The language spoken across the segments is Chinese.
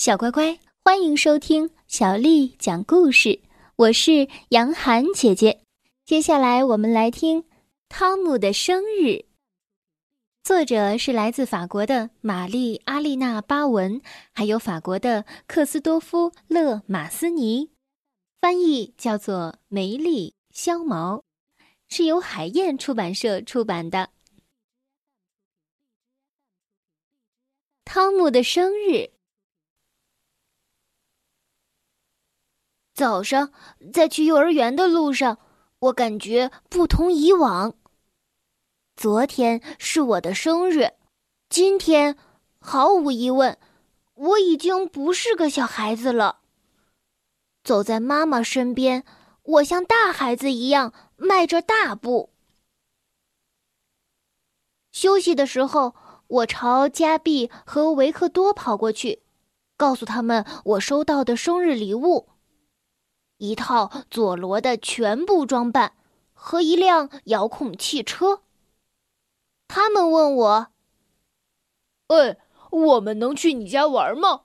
小乖乖，欢迎收听小丽讲故事。我是杨涵姐姐。接下来我们来听《汤姆的生日》，作者是来自法国的玛丽阿丽娜巴文，还有法国的克斯多夫勒马斯尼，翻译叫做梅丽肖毛，是由海燕出版社出版的《汤姆的生日》。早上在去幼儿园的路上，我感觉不同以往。昨天是我的生日，今天毫无疑问，我已经不是个小孩子了。走在妈妈身边，我像大孩子一样迈着大步。休息的时候，我朝加比和维克多跑过去，告诉他们我收到的生日礼物。一套佐罗的全部装扮和一辆遥控汽车。他们问我：“哎，我们能去你家玩吗？”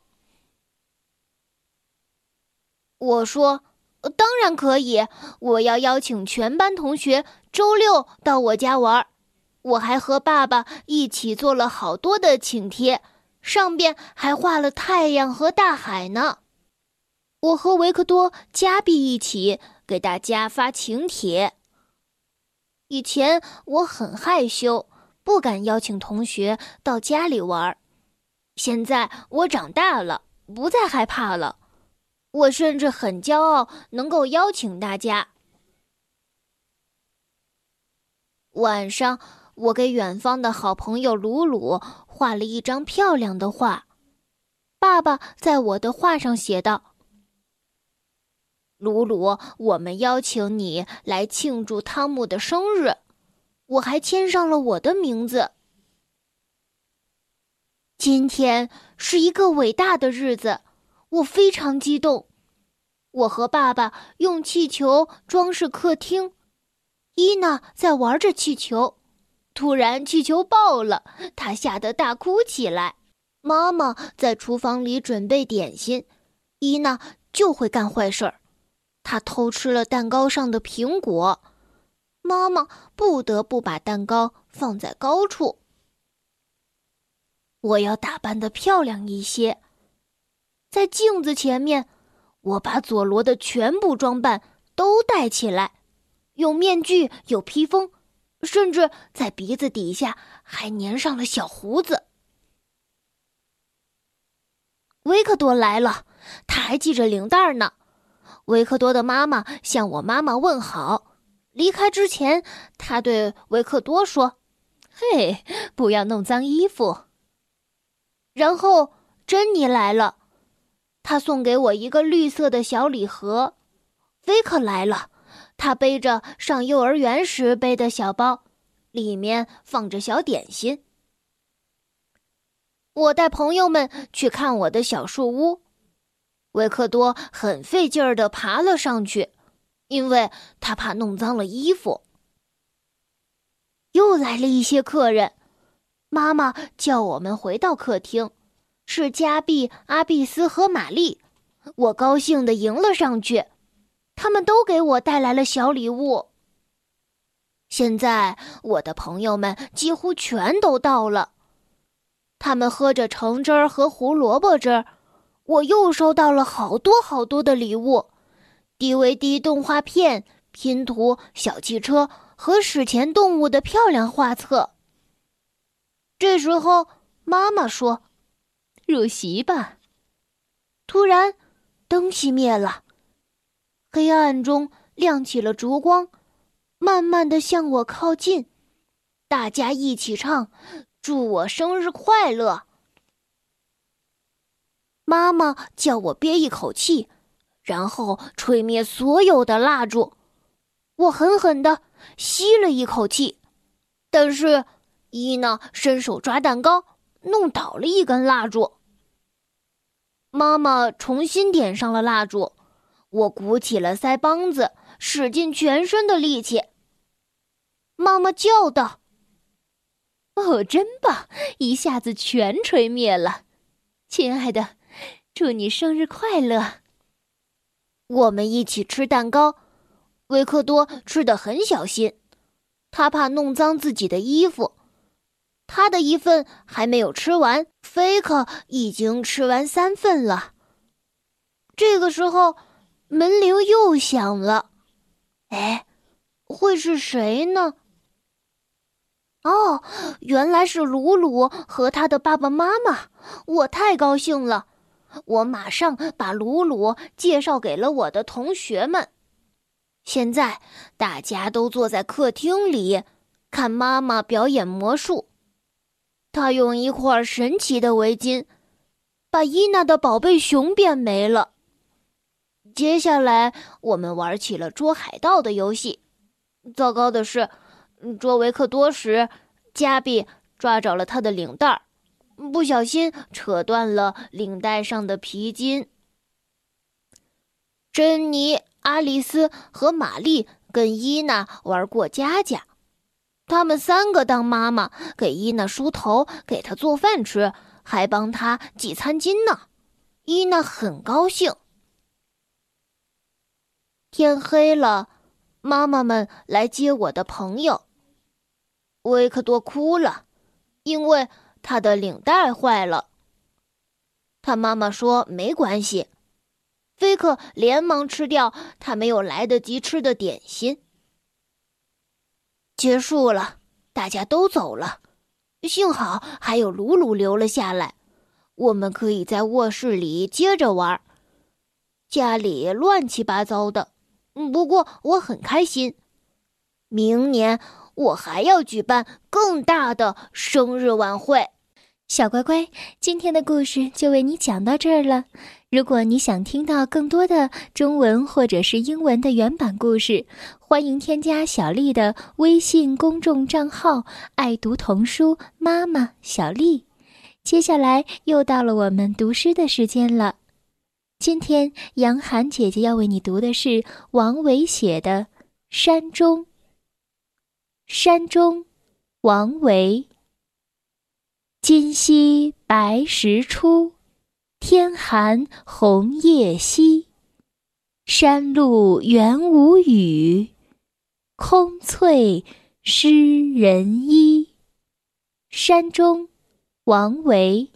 我说：“当然可以，我要邀请全班同学周六到我家玩。我还和爸爸一起做了好多的请帖，上边还画了太阳和大海呢。”我和维克多、加比一起给大家发请帖。以前我很害羞，不敢邀请同学到家里玩儿。现在我长大了，不再害怕了。我甚至很骄傲能够邀请大家。晚上，我给远方的好朋友鲁鲁画了一张漂亮的画。爸爸在我的画上写道。鲁鲁，我们邀请你来庆祝汤姆的生日，我还签上了我的名字。今天是一个伟大的日子，我非常激动。我和爸爸用气球装饰客厅，伊娜在玩着气球，突然气球爆了，她吓得大哭起来。妈妈在厨房里准备点心，伊娜就会干坏事儿。他偷吃了蛋糕上的苹果，妈妈不得不把蛋糕放在高处。我要打扮的漂亮一些，在镜子前面，我把佐罗的全部装扮都戴起来，有面具，有披风，甚至在鼻子底下还粘上了小胡子。维克多来了，他还系着领带呢。维克多的妈妈向我妈妈问好。离开之前，他对维克多说：“嘿，不要弄脏衣服。”然后珍妮来了，她送给我一个绿色的小礼盒。维克来了，他背着上幼儿园时背的小包，里面放着小点心。我带朋友们去看我的小树屋。维克多很费劲儿的爬了上去，因为他怕弄脏了衣服。又来了一些客人，妈妈叫我们回到客厅，是加碧、阿碧斯和玛丽。我高兴的迎了上去，他们都给我带来了小礼物。现在我的朋友们几乎全都到了，他们喝着橙汁儿和胡萝卜汁儿。我又收到了好多好多的礼物，DVD 动画片、拼图、小汽车和史前动物的漂亮画册。这时候，妈妈说：“入席吧。”突然，灯熄灭了，黑暗中亮起了烛光，慢慢的向我靠近。大家一起唱：“祝我生日快乐！”妈妈叫我憋一口气，然后吹灭所有的蜡烛。我狠狠的吸了一口气，但是伊娜伸手抓蛋糕，弄倒了一根蜡烛。妈妈重新点上了蜡烛，我鼓起了腮帮子，使尽全身的力气。妈妈叫道：“哦，真棒！一下子全吹灭了，亲爱的。”祝你生日快乐！我们一起吃蛋糕，维克多吃的很小心，他怕弄脏自己的衣服。他的一份还没有吃完，菲克已经吃完三份了。这个时候，门铃又响了。哎，会是谁呢？哦，原来是鲁鲁和他的爸爸妈妈。我太高兴了，我马上把鲁鲁介绍给了我的同学们。现在大家都坐在客厅里，看妈妈表演魔术。她用一块神奇的围巾，把伊娜的宝贝熊变没了。接下来，我们玩起了捉海盗的游戏。糟糕的是，捉维克多时，加比抓着了他的领带儿，不小心扯断了领带上的皮筋。珍妮、阿丽丝和玛丽跟伊娜玩过家家，他们三个当妈妈，给伊娜梳头，给她做饭吃，还帮她系餐巾呢。伊娜很高兴。天黑了，妈妈们来接我的朋友。维克多哭了，因为他的领带坏了。他妈妈说没关系。菲克连忙吃掉他没有来得及吃的点心。结束了，大家都走了，幸好还有鲁鲁留了下来，我们可以在卧室里接着玩。家里乱七八糟的。不过我很开心，明年我还要举办更大的生日晚会。小乖乖，今天的故事就为你讲到这儿了。如果你想听到更多的中文或者是英文的原版故事，欢迎添加小丽的微信公众账号“爱读童书妈妈小丽”。接下来又到了我们读诗的时间了。今天，杨涵姐姐要为你读的是王维写的《山中》。山中，王维。今夕白石出，天寒红叶稀。山路元无雨，空翠湿人衣。山中，王维。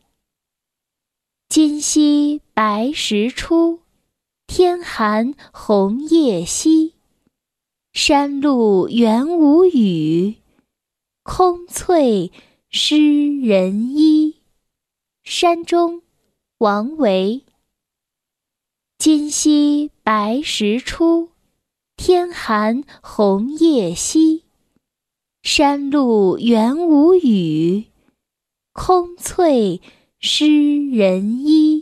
今夕白石出，天寒红叶稀。山路元无雨，空翠诗人一。山中，王维。今夕白石出，天寒红叶稀。山路元无雨，空翠。湿人衣。